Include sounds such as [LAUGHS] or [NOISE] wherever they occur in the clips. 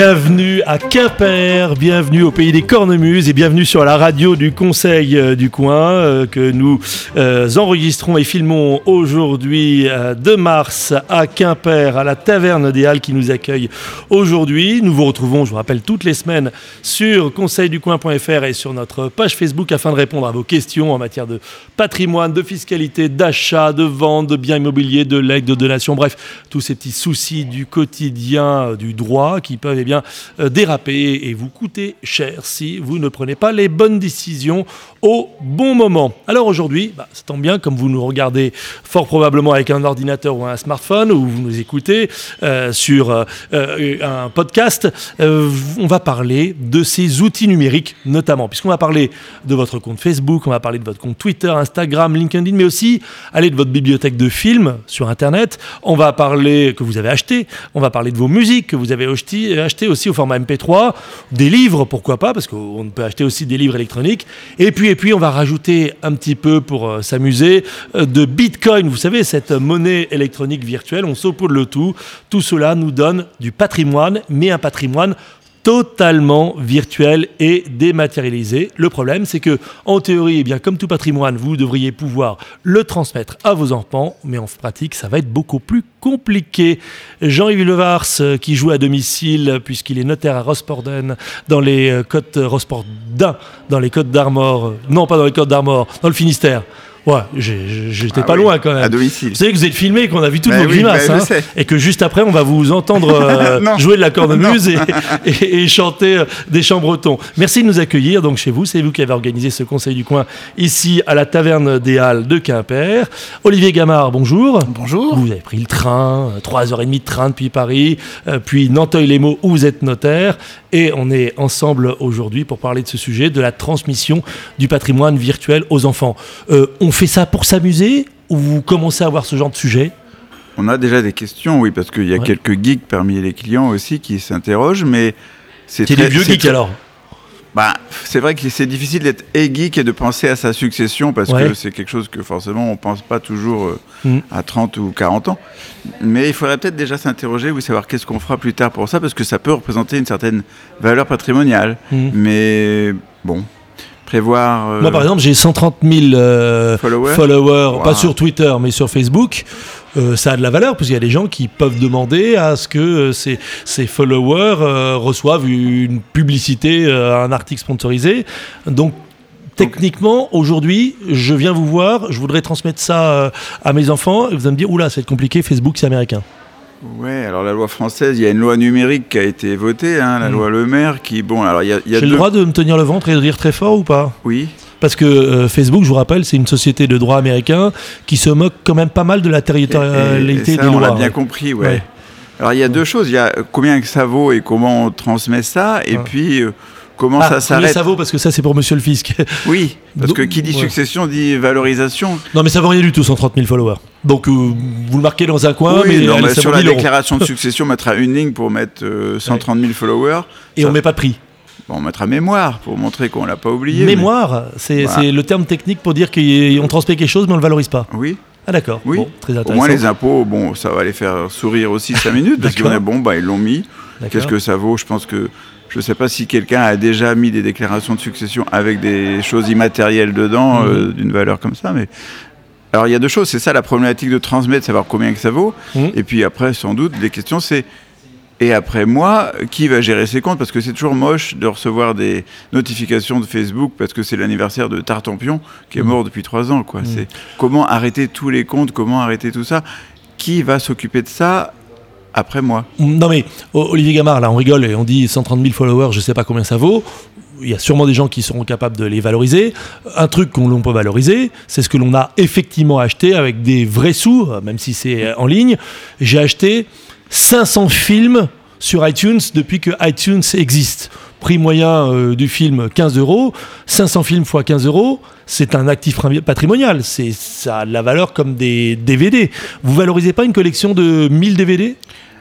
Bienvenue à Quimper, bienvenue au pays des cornemuses et bienvenue sur la radio du Conseil euh, du coin euh, que nous euh, enregistrons et filmons aujourd'hui 2 mars à Quimper, à la Taverne des Halles qui nous accueille aujourd'hui. Nous vous retrouvons, je vous rappelle, toutes les semaines sur conseilducoin.fr et sur notre page Facebook afin de répondre à vos questions en matière de patrimoine, de fiscalité, d'achat, de vente, de biens immobiliers, de legs, de donations, bref, tous ces petits soucis du quotidien du droit qui peuvent euh, déraper et vous coûter cher si vous ne prenez pas les bonnes décisions au bon moment. Alors aujourd'hui, bah, ça tombe bien, comme vous nous regardez fort probablement avec un ordinateur ou un smartphone, ou vous nous écoutez euh, sur euh, un podcast, on va parler de ces outils numériques notamment, puisqu'on va parler de votre compte Facebook, on va parler de votre compte Twitter, Instagram, LinkedIn, mais aussi aller de votre bibliothèque de films sur Internet, on va parler que vous avez acheté, on va parler de vos musiques que vous avez achetées acheter aussi au format MP3, des livres, pourquoi pas, parce qu'on peut acheter aussi des livres électroniques. Et puis, et puis on va rajouter un petit peu pour euh, s'amuser euh, de Bitcoin, vous savez, cette monnaie électronique virtuelle. On s'oppose le tout. Tout cela nous donne du patrimoine, mais un patrimoine totalement virtuel et dématérialisé. Le problème, c'est que, en théorie, eh bien, comme tout patrimoine, vous devriez pouvoir le transmettre à vos enfants, mais en pratique, ça va être beaucoup plus compliqué. Jean-Yves Levars, euh, qui joue à domicile, puisqu'il est notaire à Rosporden, dans les euh, côtes dans les côtes d'Armor, euh, non pas dans les côtes d'Armor, dans le Finistère. Ouais, j'étais ah pas loin quand même. À domicile. Vous savez que vous êtes filmé et qu'on a vu toutes bah vos grimaces. Bah, hein, et que juste après, on va vous entendre euh, [LAUGHS] [LAUGHS] jouer de la cornemuse et, et, et, chanter euh, des chants bretons. Merci de nous accueillir donc chez vous. C'est vous qui avez organisé ce conseil du coin ici à la Taverne des Halles de Quimper. Olivier Gamard, bonjour. Bonjour. Vous avez pris le train, 3h30 de train depuis Paris, euh, puis Nanteuil-les-Maux où vous êtes notaire. Et on est ensemble aujourd'hui pour parler de ce sujet, de la transmission du patrimoine virtuel aux enfants. on fait ça pour s'amuser ou vous commencez à avoir ce genre de sujet? On a déjà des questions, oui, parce qu'il y a quelques geeks parmi les clients aussi qui s'interrogent, mais c'est très... des vieux geeks alors bah, c'est vrai que c'est difficile d'être geek et de penser à sa succession parce que c'est quelque chose que forcément on pense pas toujours euh, mm. à 30 ou 40 ans. Mais il faudrait peut-être déjà s'interroger, ou savoir qu'est-ce qu'on fera plus tard pour ça parce que ça peut représenter une certaine valeur patrimoniale. Mm. Mais bon, prévoir. Euh, Moi, par exemple, j'ai 130 000 euh, followers, pas sur Twitter, mais sur Facebook. Euh, ça a de la valeur parce qu'il y a des gens qui peuvent demander à ce que ces, ces, followers reçoivent une publicité, un article sponsorisé. Donc, techniquement, aujourd'hui, je viens vous voir, je voudrais transmettre ça à mes enfants, et vous allez me dire, oula, c'est compliqué, Facebook, c'est américain. Oui, alors la loi française, il y a une loi numérique qui a été votée, hein, la mm. loi Le Maire, qui, bon, alors il y a, J'ai le droit de me tenir le ventre et de rire très fort ou pas? Oui. Parce que euh, Facebook, je vous rappelle, c'est une société de droit américain qui se moque quand même pas mal de la territorialité des lois. On l'a bien compris, ouais. Alors il y a deux choses, il y a combien ça vaut et comment on transmet ça, et puis... Euh, comment ah, ça s'arrête ça vaut parce que ça c'est pour Monsieur le Fisc. [LAUGHS] Oui, parce que qui dit succession dit valorisation. Non mais ça vaut rien du tout 130 000 followers. Donc euh, vous le marquez dans un coin, mais, sur la déclaration de [LAUGHS] succession on mettra une ligne pour mettre 130 euh, 000 followers. Et on met pas de prix. on mettra mémoire pour montrer qu'on l'a pas oublié. Mémoire, c'est le terme technique pour dire qu'on transmet quelque chose mais on le valorise pas. Oui. Ah d'accord. Oui. très intéressant. Au moins les impôts, bon, ça va les faire sourire aussi 5 minutes parce qu'on est bon, bah ils l'ont mis. Qu'est-ce que ça vaut? Je pense que je ne sais pas si quelqu'un a déjà mis des déclarations de succession avec des choses immatérielles dedans, mhm. euh, d'une valeur comme ça, mais alors il y a deux choses, c'est ça la problématique de transmettre, savoir combien que ça vaut, mhm. et puis après sans doute les questions c'est et après moi, qui va gérer ses comptes? Parce que c'est toujours moche de recevoir des notifications de Facebook parce que c'est l'anniversaire de Tartampion qui est mhm. mort depuis trois ans. Quoi. C'est comment arrêter tous les comptes, comment arrêter tout ça? Qui va s'occuper de ça après moi? Non mais Olivier Gamard, là on rigole et on dit 130 000 followers, je sais pas combien ça vaut. Il y a sûrement des gens qui seront capables de les valoriser. Un truc qu'on peut valoriser, c'est ce que l'on a effectivement acheté avec des vrais sous, même si c'est en ligne. J'ai acheté 500 films sur iTunes depuis que iTunes existe. Prix moyen euh, du film 15 euros, 500 films x 15 euros, c'est un actif patrimonial. Ça a de la valeur comme des DVD. Vous valorisez pas une collection de 1000 DVD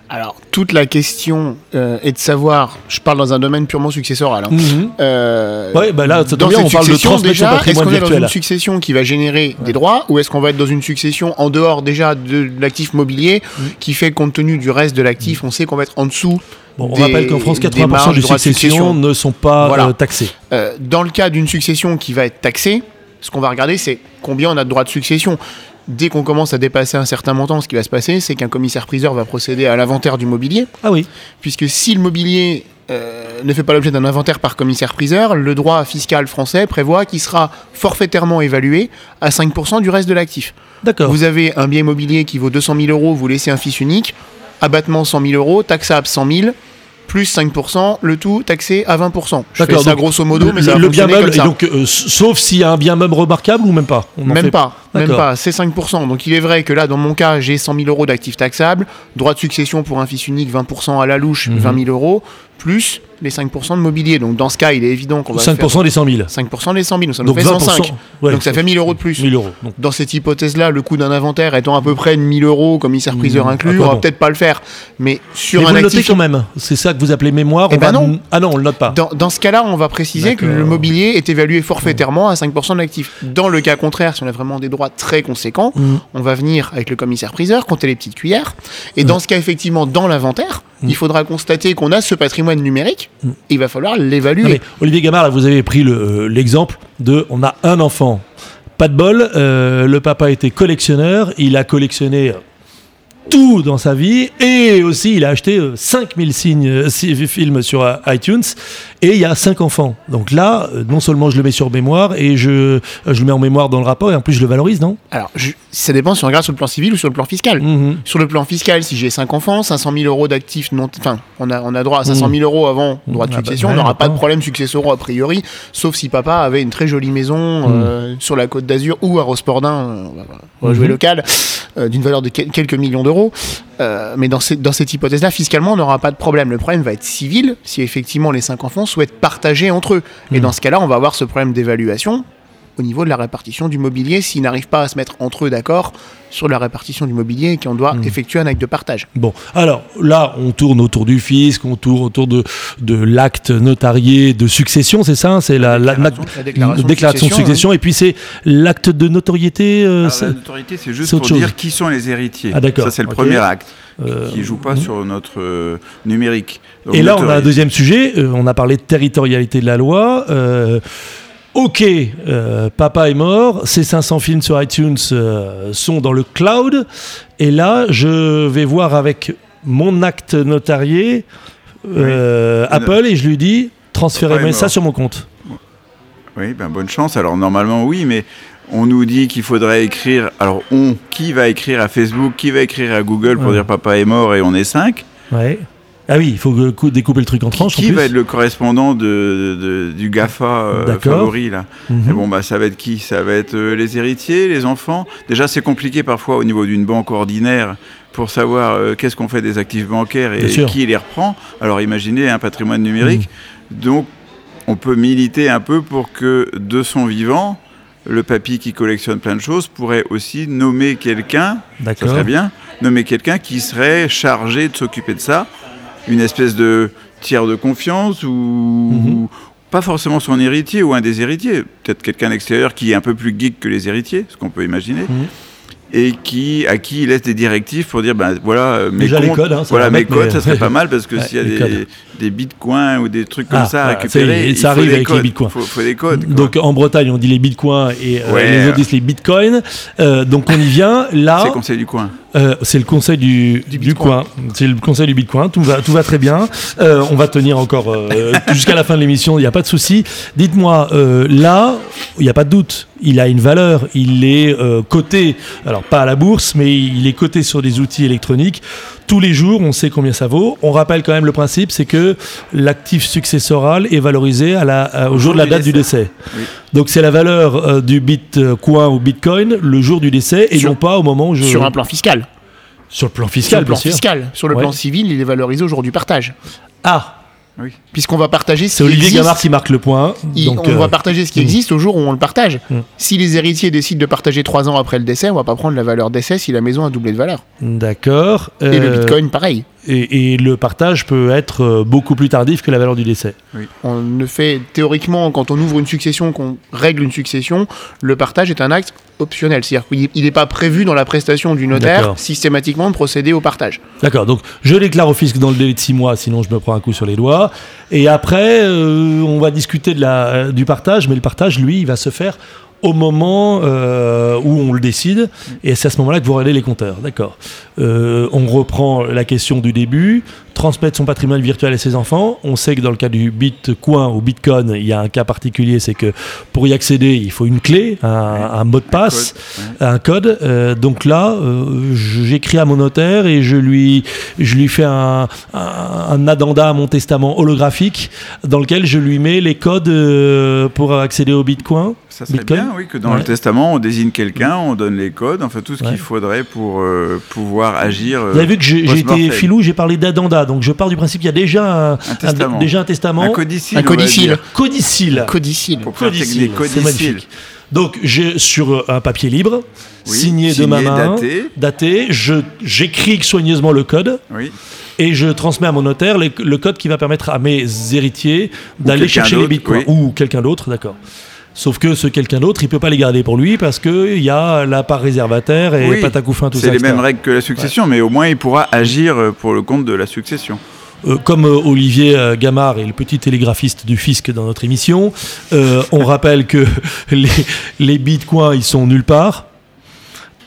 Alors, toute la question euh, est de savoir, je parle dans un domaine purement successoral. Hein. Euh, Ouais, bah là, ça tombe dans bien, on parle de déjà, est-ce qu'on est dans une succession qui va générer des droits ou est-ce qu'on va être dans une succession en dehors déjà de l'actif mobilier Mm. qui fait compte tenu du reste de l'actif, on sait qu'on va être en dessous Bon, on des- rappelle qu'en France, des 80% marges des de droits de successions succession. ne sont pas Voilà. euh, taxées. Euh, dans le cas d'une succession qui va être taxée, ce qu'on va regarder, c'est combien on a de droits de succession. Dès qu'on commence à dépasser un certain montant, ce qui va se passer, c'est qu'un commissaire-priseur va procéder à l'inventaire du mobilier, Ah oui. puisque si le mobilier euh, ne fait pas l'objet d'un inventaire par commissaire-priseur, le droit fiscal français prévoit qu'il sera forfaitairement évalué à 5% du reste de l'actif. D'accord. Vous avez un bien immobilier qui vaut 200 000 euros, vous laissez un fils unique, abattement 100 000 euros, taxable 100 000, plus 5%, le tout taxé à 20%. Je fais D'accord, ça grosso modo, mais le, ça va le bien meuble, comme ça. et donc, euh, sauf s'il y a un bien meuble remarquable ou même pas? On Même fait- pas, même pas, c'est 5%. Donc il est vrai que là, dans mon cas, j'ai 100 000 euros d'actifs taxables, droit de succession pour un fils unique, 20% à la louche, Mhm. 20 000 euros, plus les 5% de mobilier. Donc dans ce cas, il est évident qu'on va 5% des 100 000. faire 5% des 100 000, donc ça nous Donc fait 20%. 105. ouais, donc ça fait 1000 euros de plus. 1000 euros. Donc, Dans cette hypothèse-là, le coût d'un inventaire étant à peu près de 1000 euros, commissaire-priseur Mmh, inclus, à on va bon peut-être pas le faire. Mais sur Mais vous un le notez actif quand même. C'est ça que vous appelez mémoire. Eh on ben va- non. Ah non, on le note pas. Dans, dans ce cas-là, on va préciser que le mobilier est évalué forfaitairement à 5% de l'actif. Dans le cas contraire, si on a vraiment des droits très conséquents, Mmh. on va venir avec le commissaire-priseur, compter les petites cuillères. Et dans ce cas, effectivement, dans l'inventaire, Mmh. il faudra constater qu'on a ce patrimoine numérique. et il va falloir l'évaluer. Mais Olivier Gamard, là, vous avez pris le, euh, l'exemple de on a un enfant. Pas de bol, euh, le papa était collectionneur, il a collectionné tout dans sa vie et aussi il a acheté euh, 5000 signes, euh, films sur euh, iTunes et il y a 5 enfants. Donc là, euh, non seulement je le mets sur mémoire et je, euh, je le mets en mémoire dans le rapport et en plus je le valorise, non? Alors, je- ça dépend si on regarde sur le plan civil ou sur le plan fiscal. Mhm. Sur le plan fiscal, si j'ai 5 enfants, 500 000 euros d'actifs non. Enfin, on a, on a droit à 500 000 euros avant droit de Ah bah, succession. ouais, on n'aura pas de problème successoraux a priori, sauf si papa avait une très jolie maison euh, sur la côte d'Azur ou à Rospordin, euh, on va, on va jouer Mhm. local, euh, d'une valeur de quel- quelques millions d'euros. Euh, mais dans, cette- dans cette hypothèse-là, fiscalement, on n'aura pas de problème. Le problème va être civil si effectivement les 5 enfants souhaitent partager entre eux. Et Mhm. dans ce cas-là, on va avoir ce problème d'évaluation au niveau de la répartition du mobilier s'ils n'arrivent pas à se mettre entre eux d'accord sur la répartition du mobilier et qu'on doit Mhm. effectuer un acte de partage. Bon, alors là, on tourne autour du fisc, on tourne autour de, de l'acte notarié de succession, c'est ça C'est la, la- Déclaration- la- la déclaration de déclaration de succession, et puis c'est l'acte de notoriété. euh, Alors, c'est- la notoriété, c'est juste pour autre chose. dire qui sont les héritiers. Ah, d'accord. Ça, c'est le premier acte euh, qui joue pas sur notre euh, numérique. Donc, Et là, on a un deuxième sujet. euh, on a parlé de territorialité de la loi. euh, ok, euh, papa est mort. Ces 500 films sur iTunes euh, sont dans le cloud. Et là, je vais voir avec mon acte notarié euh, Oui. Apple et je lui dis transférez-moi ça sur mon compte. Oui, ben bonne chance. Alors normalement oui, mais on nous dit qu'il faudrait écrire. Alors on, qui va écrire à Facebook, qui va écrire à Google pour Ouais. dire papa est mort et on est cinq Ouais. Ah oui, il faut découper le truc en tranches. Qui plus. va être le correspondant de, de- du Gafa euh, favori là. Et bon bah ça va être qui? Ça va être euh, les héritiers, les enfants? Déjà c'est compliqué parfois au niveau d'une banque ordinaire pour savoir euh, qu'est-ce qu'on fait des actifs bancaires et qui les reprend. Alors imaginez un patrimoine numérique. Mhm. Donc on peut militer un peu pour que de son vivant, le papy qui collectionne plein de choses pourrait aussi nommer quelqu'un, ça D'accord. serait bien, nommer quelqu'un qui serait chargé de s'occuper de ça, une espèce de tiers de confiance ou, Mhm. pas forcément son héritier ou un des héritiers, peut-être quelqu'un d'extérieur qui est un peu plus geek que les héritiers, ce qu'on peut imaginer. Mhm. Et qui, à qui il laisse des directives pour dire ben voilà euh, mes Déjà, les comptes, codes, hein, ça voilà mes codes mais- ça serait [LAUGHS] pas mal parce que Ouais, s'il y a des, codes. Des bitcoins ou des trucs comme Ah, ça à est, récupérer, ça arrive avec les bitcoins. Faut, faut des codes. quoi. Donc en Bretagne, on dit les bitcoins et euh, Ouais. les autres disent les bitcoins. Euh, donc on y vient. Là, c'est conseil du coin. euh, c'est le conseil du, du, Bitcoin. coin. C'est le conseil du bitcoin. Tout va, tout va très bien. Euh, on va tenir encore euh, [LAUGHS] jusqu'à la fin de l'émission. Il n'y a pas de souci. Dites-moi, euh, là, il n'y a pas de doute. Il a une valeur. Il est euh, coté. Alors pas à la bourse, mais il est coté sur des outils électroniques. Tous les jours, on sait combien ça vaut. On rappelle quand même le principe, c'est que l'actif successoral est valorisé à la, à- au jour de la date du décès. Oui. Donc c'est la valeur euh, du bitcoin ou bitcoin le jour du décès et Sur- non pas au moment où je... Sur un plan fiscal. Sur le plan Sur fiscal, le plan fiscal. Sur le Ouais. plan civil, il est valorisé au jour du partage. Ah, Oui. Puisqu'on va partager ce c'est qui Olivier existe. Gamard qui marque le point. Il- donc, on euh, va partager ce qui mm. existe au jour où on le partage. Mm. Si les héritiers décident de partager trois ans après le décès, on va pas prendre la valeur décès si la maison a doublé de valeur. D'accord. Et le Euh, bitcoin, pareil. Et, et, le partage peut être beaucoup plus tardif que la valeur du décès. Oui. On ne fait théoriquement, quand on ouvre une succession, qu'on règle une succession, le partage est un acte optionnel. C'est-à-dire qu'il n'est pas prévu dans la prestation du notaire systématiquement de procéder au partage. D'accord, donc je déclare au fisc dans le délai de 6 mois, sinon je me prends un coup sur les doigts. Et après, euh, on va discuter de la, du partage, mais le partage, lui, il va se faire au moment euh, où on le décide, et c'est à ce moment-là que vous regardez les compteurs. D'accord. Euh, on reprend la question du début transmettre son patrimoine virtuel à ses enfants. On sait que dans le cas du Bitcoin ou Bitcoin, il y a un cas particulier, c'est que pour y accéder, il faut une clé, un, mot de passe, un code. Euh, donc là, j'écris à mon notaire et je lui, je lui fais un, un, addenda à mon testament holographique dans lequel je lui mets les codes pour accéder au Bitcoin. Ça serait bien, oui, que dans le testament, on désigne quelqu'un, on donne les codes, enfin tout ce qu'il faudrait pour pouvoir agir. Vous avez vu que j'ai été filou, j'ai parlé d'addenda donc je pars du principe qu'il y a déjà un, testament. déjà un testament. Un codicile. Un codicile. Codicile. Codicile. Codicile. C'est magnifique. Donc j'ai sur un papier libre, signé, de ma main, daté, daté j'écris soigneusement le code. Oui. Et je transmets à mon notaire le, code qui va permettre à mes héritiers d'aller chercher les bitcoins. Ou quelqu'un d'autre, d'accord. Sauf que ce quelqu'un d'autre, il peut pas les garder pour lui parce qu'il y a la part réservataire et oui, patacouffin, tout ça. C'est les mêmes règles que la succession, mais au moins il pourra agir euh, pour le compte de la succession. Euh, comme euh, Olivier Gamard est le petit télégraphiste du fisc dans notre émission, on rappelle que [LAUGHS] les, les, bitcoins, ils sont nulle part.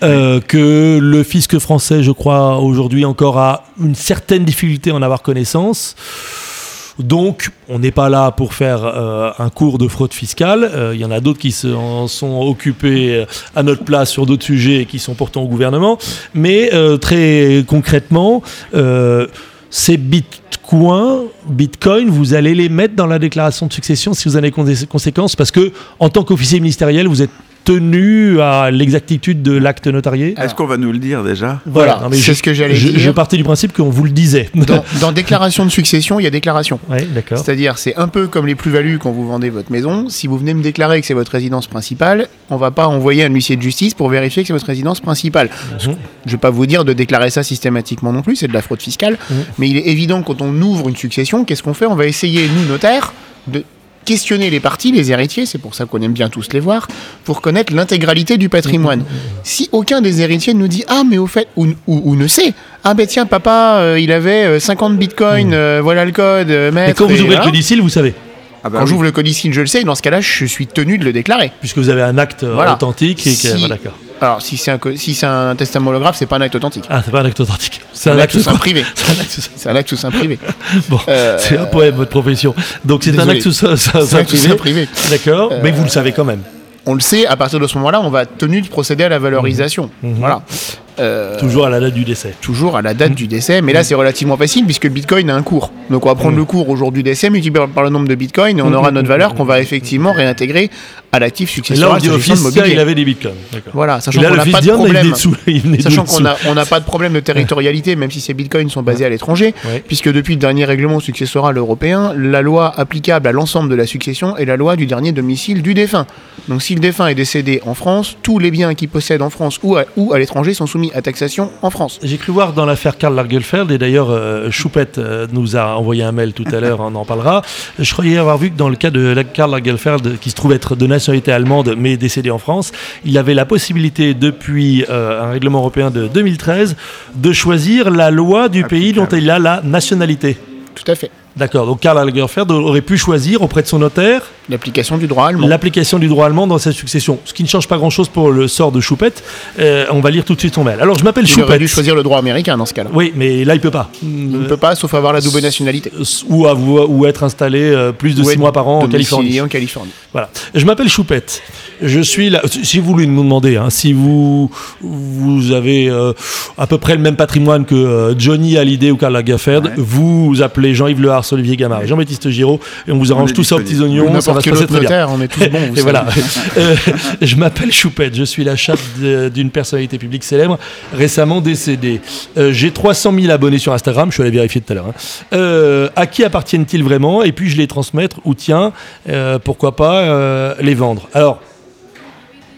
que le fisc français, je crois, aujourd'hui encore a une certaine difficulté à en avoir connaissance. Donc, on n'est pas là pour faire euh, un cours de fraude fiscale. Il euh, y en a d'autres qui se, en sont occupés euh, à notre place sur d'autres sujets et qui sont pourtant au gouvernement. Mais très concrètement, ces bitcoins, bitcoin, vous allez les mettre dans la déclaration de succession si vous avez des conséquences, parce que en tant qu'officier ministériel, vous êtes tenu à l'exactitude de l'acte notarié Est-ce qu'on va nous le dire déjà Voilà, c'est ce que j'allais dire. Je partais du principe qu'on vous le disait. Dans, [LAUGHS] déclaration de succession, il y a déclaration. Oui, d'accord. C'est-à-dire, c'est un peu comme les plus-values quand vous vendez votre maison. Si vous venez me déclarer que c'est votre résidence principale, on va pas envoyer un huissier de justice pour vérifier que c'est votre résidence principale. Mhm. Je ne vais pas vous dire de déclarer ça systématiquement non plus, c'est de la fraude fiscale. Mhm. Mais il est évident que quand on ouvre une succession, qu'est-ce qu'on fait? On va essayer, nous, notaires, de questionner les parties, les héritiers, c'est pour ça qu'on aime bien tous les voir, pour connaître l'intégralité du patrimoine. Si aucun des héritiers nous dit ah mais au fait ou, ou, ne sait ah ben tiens papa euh, il avait 50 euh, bitcoins, euh, voilà le code, maître. Et quand vous ouvrez le codicile, vous savez. Ah bah Quand j'ouvre le codicile, je le sais. Dans ce cas-là, je suis tenu de le déclarer. Puisque vous avez un acte authentique et que, d'accord. Alors, si c'est un, si un testament holographe, c'est pas un acte authentique. Ah, c'est pas un acte authentique. C'est un, acte sous privé. [LAUGHS] C'est un acte sous privé. [LAUGHS] bon, euh, c'est un poème, votre profession. Donc, c'est un acte sous sein, privé. D'accord, mais vous le savez quand même. On le sait, à partir de ce moment-là, on va tenu de procéder à la valorisation. Mhm. Voilà. Euh, toujours à la date du décès. Toujours à la date du décès, mais là c'est relativement facile puisque le bitcoin a un cours. Donc on va prendre le cours aujourd'hui du décès, multiplié par le nombre de bitcoins et on aura notre valeur qu'on va effectivement réintégrer à l'actif successoral. Là, on il avait des bitcoins. Voilà, sachant qu'on n'a pas de problème. Sachant qu'on n'a pas de problème de territorialité, même si ces bitcoins sont basés à l'étranger, puisque depuis le dernier règlement successoral européen, la loi applicable à l'ensemble de la succession est la loi du dernier domicile du défunt. Donc si le défunt est décédé en France, tous les biens qu'il possède en France ou à l'étranger sont soumis à taxation en France. J'ai cru voir dans l'affaire Karl Lagerfeld, et d'ailleurs euh, Choupette euh, nous a envoyé un mail tout à l'heure, on en parlera. Je croyais avoir vu que dans le cas de Karl Lagerfeld, qui se trouve être de nationalité allemande mais décédé en France, il avait la possibilité depuis euh, un règlement européen de 2013 de choisir la loi du pays dont il a la nationalité. Tout à fait. D'accord, donc Karl Lagerfeld aurait pu choisir auprès de son notaire l'application du droit allemand. L'application du droit allemand dans sa succession, ce qui ne change pas grand-chose pour le sort de Choupette. Euh, on va lire tout de suite son mail. Alors je m'appelle Choupette. Il aurait dû choisir le droit américain dans ce cas-là. Oui, mais là il peut pas. Il ne peut pas, sauf avoir la double nationalité. Ou, ou être installé euh, plus de six mois par an en Californie. en Californie. Voilà. Je m'appelle Choupette. Je suis là. Si vous voulez nous demander, hein, si vous vous avez euh, à peu près le même patrimoine que Johnny Hallyday ou Karl Lagerfeld, vous appelez Jean-Yves Lehars, Olivier Gamard Jean-Baptiste Giraud et on vous arrange tout ça aux petits oignons. Va se passer très bien. On est tous bons. et voilà. [LAUGHS] Euh, je m'appelle Choupette. Je suis la chatte d'une personnalité publique célèbre récemment décédée. Euh, j'ai 300 000 abonnés sur Instagram. Je suis allé vérifier tout à l'heure. Hein. Euh, à qui appartiennent-ils vraiment? Et puis je les transmettre ou tiens, pourquoi pas les vendre. Alors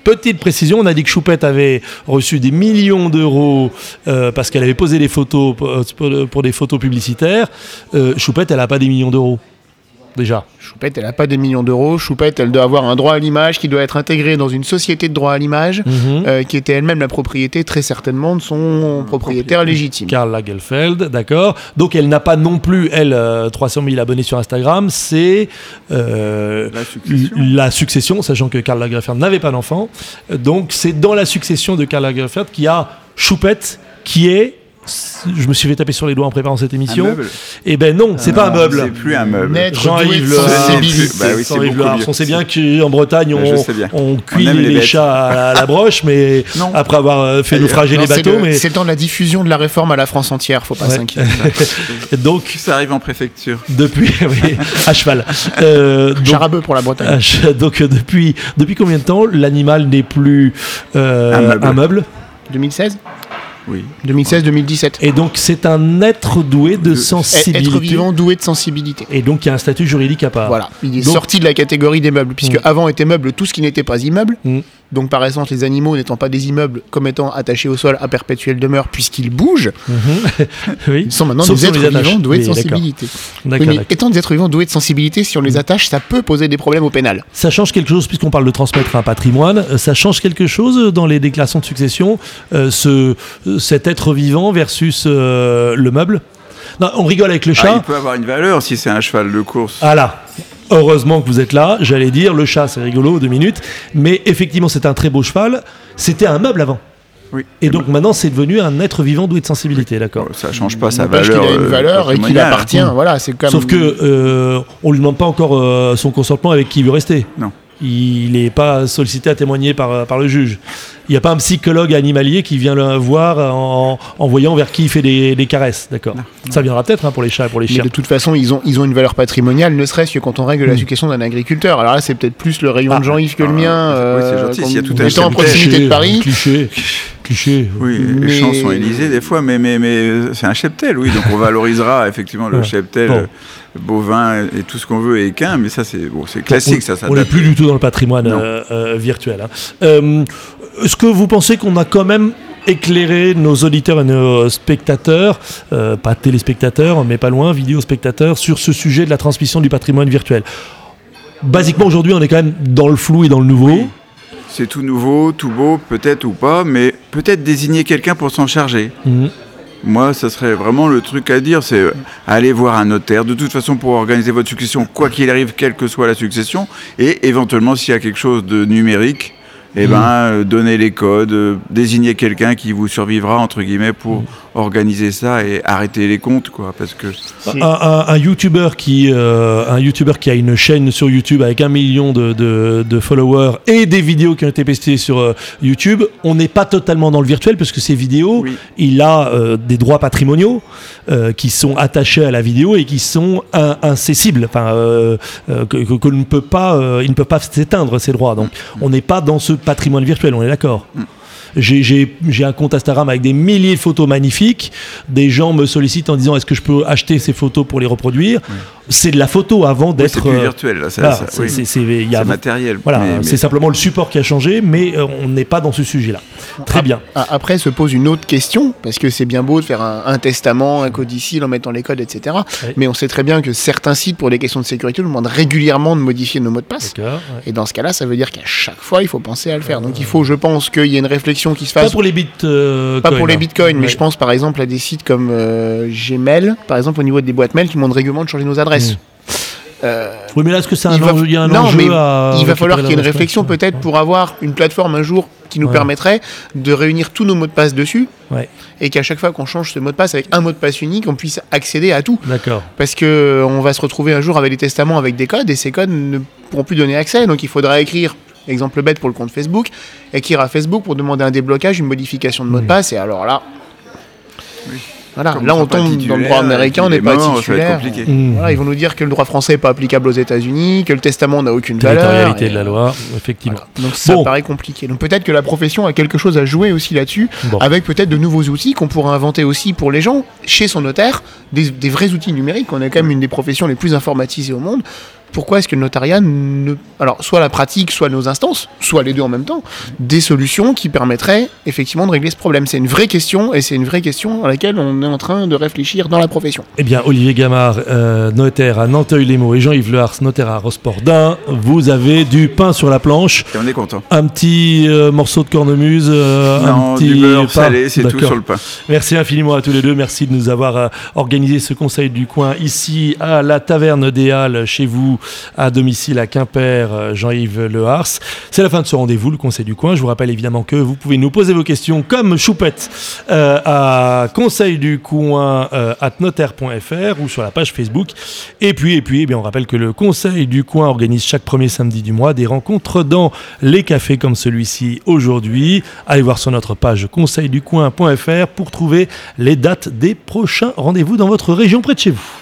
Petite précision, on a dit que Choupette avait reçu des millions d'euros euh, parce qu'elle avait posé des photos pour, pour des photos publicitaires. Euh, Choupette, elle n'a pas des millions d'euros déjà. Choupette, elle n'a pas des millions d'euros. Choupette, elle doit avoir un droit à l'image qui doit être intégré dans une société de droit à l'image Mhm. euh, qui était elle-même la propriété très certainement de son propriétaire légitime. Karl Lagerfeld, d'accord. Donc elle n'a pas non plus, elle, euh, 300 000 abonnés sur Instagram. C'est euh, La succession. la succession, sachant que Karl Lagerfeld n'avait pas d'enfant. Donc c'est dans la succession de Karl Lagerfeld qu'il y a Choupette, qui est... Je me suis fait taper sur les doigts en préparant cette émission. meuble Eh ben non, c'est pas un Non, meuble. C'est plus un meuble. Jean-Yves. Bah c'est. On sait bien qu'en Bretagne, Bah, on, cuit les, chats à la, à la broche, mais Non. après avoir euh, fait naufrager les c'est bateaux. le- Mais... C'est dans la diffusion de la réforme à la France entière, faut pas Ouais. s'inquiéter. [LAUGHS] Donc, Ça arrive en préfecture. depuis, [LAUGHS] oui, à cheval. Euh, donc, Charabeux pour la Bretagne. che- donc, euh, depuis, depuis combien de temps l'animal n'est plus euh, Un meuble. un meuble? 2016 Oui. 2016-2017. Et donc, c'est un être doué de De- sensibilité. Être vivant doué de sensibilité. Et donc, il y a un statut juridique à part. Voilà, il est Donc- sorti de la catégorie des meubles, puisque Mm. avant était meuble tout ce qui n'était pas immeuble. Mm. Donc par essence, les animaux n'étant pas des immeubles, comme étant attachés au sol à perpétuelle demeure, puisqu'ils bougent, Mhm. [LAUGHS] oui. ils sont maintenant Sauf des êtres vivants doués de Oui, sensibilité. Oui, mais d'accord. étant des êtres vivants doués de sensibilité, si on les attache, ça peut poser des problèmes au pénal. Ça change quelque chose, puisqu'on parle de transmettre un patrimoine, euh, ça change quelque chose dans les déclarations de succession, euh, ce, euh, cet être vivant versus euh, le meuble? Non, On rigole avec le Ah, chat. il peut avoir une valeur si c'est un cheval de course. Ah là Heureusement que vous êtes là, j'allais dire, le chat c'est rigolo, deux minutes, mais effectivement c'est un très beau cheval, c'était un meuble avant. Oui. Et donc maintenant c'est devenu un être vivant doué de sensibilité, d'accord Ça change pas sa valeur. qu'il a une euh, valeur et qu'il patrimoniale. appartient. Mm. Voilà, c'est comme. Sauf que euh, on lui demande pas encore euh, son consentement avec qui il veut rester. Non. Il n'est pas sollicité à témoigner par, par le juge. Il n'y a pas un psychologue animalier qui vient le voir en, en voyant vers qui il fait des, des caresses, d'accord. Ça viendra peut-être hein, pour les chats et pour les Mais chiens. de toute façon, ils ont, ils ont une valeur patrimoniale, ne serait-ce que quand on règle la succession d'un agriculteur. Alors là, c'est peut-être plus le rayon Ah. de Jean-Yves que le Ah, mien. ouais, c'est euh, gentil, s'il y a tout un étant en cheptel. proximité de Paris. Cliché, cliché. Oui, Mais- les champs sont Élysées des fois, mais, mais, mais c'est un cheptel, oui. Donc on valorisera [LAUGHS] effectivement le Ouais. cheptel Bon. euh, bovin et tout ce qu'on veut équin, mais ça c'est bon, c'est classique, ça. ça on n'est plus du tout dans le patrimoine euh, euh, virtuel. hein. Euh, Est-ce que vous pensez qu'on a quand même éclairé nos auditeurs et nos spectateurs, euh, pas téléspectateurs, mais pas loin, vidéospectateurs, sur ce sujet de la transmission du patrimoine virtuel? Basiquement, aujourd'hui, on est quand même dans le flou et dans le nouveau. Oui. C'est tout nouveau, tout beau, peut-être ou pas, mais peut-être désigner quelqu'un pour s'en charger. Mhm. Moi, ça serait vraiment le truc à dire, c'est euh, aller voir un notaire. De toute façon, pour organiser votre succession, quoi qu'il arrive, quelle que soit la succession, et éventuellement, s'il y a quelque chose de numérique, eh ben, euh, donner les codes, euh, désigner quelqu'un qui vous survivra entre guillemets pour organiser ça et arrêter les comptes, quoi, parce que Un, un, un YouTuber qui, euh, un YouTuber qui a une chaîne sur YouTube avec un million de, de- de followers et des vidéos qui ont été postées sur euh, YouTube, on n'est pas totalement dans le virtuel parce que ces vidéos, Oui. il a euh, des droits patrimoniaux euh, qui sont attachés à la vidéo et qui sont in- incessibles, enfin, euh, euh, que, que- que ne peut pas, euh, ils ne peuvent pas s'éteindre ces droits. Donc, on n'est pas dans ce patrimoine virtuel, on est d'accord. J'ai- J'ai un compte Instagram avec des milliers de photos magnifiques. Des gens me sollicitent en disant est-ce que je peux acheter ces photos pour les reproduire C'est de la photo avant oui, d'être. c'est euh, virtuel, là, c'est- oui. c'est- matériel. voilà, mais- c'est simplement le support qui a changé, mais euh, on n'est pas dans ce sujet-là. Très bien. Après se pose une autre question, parce que c'est bien beau de faire un, un testament, un codicile en mettant les codes, etc. Mais on sait très bien que certains sites, pour des questions de sécurité, nous demandent régulièrement de modifier nos mots de passe. Ouais. Et dans ce cas-là, ça veut dire qu'à chaque fois, il faut penser à le faire. Donc il faut, je pense, qu'il y ait une réflexion qui se Pas fasse. pour les euh, Pas pour les hein. bitcoins, mais Ouais. je pense par exemple à des sites comme euh, Gmail, par exemple au niveau des boîtes mail qui demandent régulièrement de changer nos adresses. Mm. Euh, Oui, mais là, est-ce que c'est un enjeu Il y a un non, enjeu mais à il va falloir qu'il y ait une réflexion peut-être pour avoir une plateforme un jour qui nous Ouais. permettrait de réunir tous nos mots de passe dessus Ouais, et qu'à chaque fois qu'on change ce mot de passe avec un mot de passe unique, on puisse accéder à tout. d'accord. Parce que euh, on va se retrouver un jour avec des testaments avec des codes et ces codes ne pourront plus donner accès. Donc il faudra écrire, exemple bête pour le compte Facebook, écrire à Facebook pour demander un déblocage, une modification de mot de passe. Et alors là, Oui. voilà, Comme là on tombe dans le droit américain, on n'est est pas mort, ça va être titulaire. Mmh. Voilà, ils vont nous dire que le droit français n'est pas applicable aux États-Unis, que le testament n'a aucune valeur. Territorialité et, de la loi, effectivement. voilà. Donc ça Bon. paraît compliqué. Donc peut-être que la profession a quelque chose à jouer aussi là-dessus, Bon. avec peut-être de nouveaux outils qu'on pourra inventer aussi pour les gens, chez son notaire, des, des vrais outils numériques. On est quand même une des professions les plus informatisées au monde. Pourquoi est-ce que le notariat ne. Alors, soit la pratique, soit nos instances, soit les deux en même temps, des solutions qui permettraient effectivement de régler ce problème C'est une vraie question et c'est une vraie question à laquelle on est en train de réfléchir dans la profession. Eh bien, Olivier Gamard, euh, notaire à Nanteuil-les-Maux et Jean-Yves Lehars, notaire à Rosport-Dain, vous avez du pain sur la planche. Et on est content. Un petit euh, morceau de cornemuse, euh, non, un petit du beurre salé, c'est tout sur le pain. Merci infiniment à tous les deux. Merci de nous avoir organisé ce conseil du coin ici à la Taverne des Halles, chez vous à domicile à Quimper, euh, Jean-Yves Lehars. C'est la fin de ce rendez-vous, le Conseil du Coin. Je vous rappelle évidemment que vous pouvez nous poser vos questions comme Choupette euh, à conseil du coin euh, notaire.fr ou sur la page Facebook. Et puis, et puis eh bien, on rappelle que le Conseil du Coin organise chaque premier samedi du mois des rencontres dans les cafés comme celui-ci aujourd'hui. Allez voir sur notre page conseilducoin.fr pour trouver les dates des prochains rendez-vous dans votre région près de chez vous.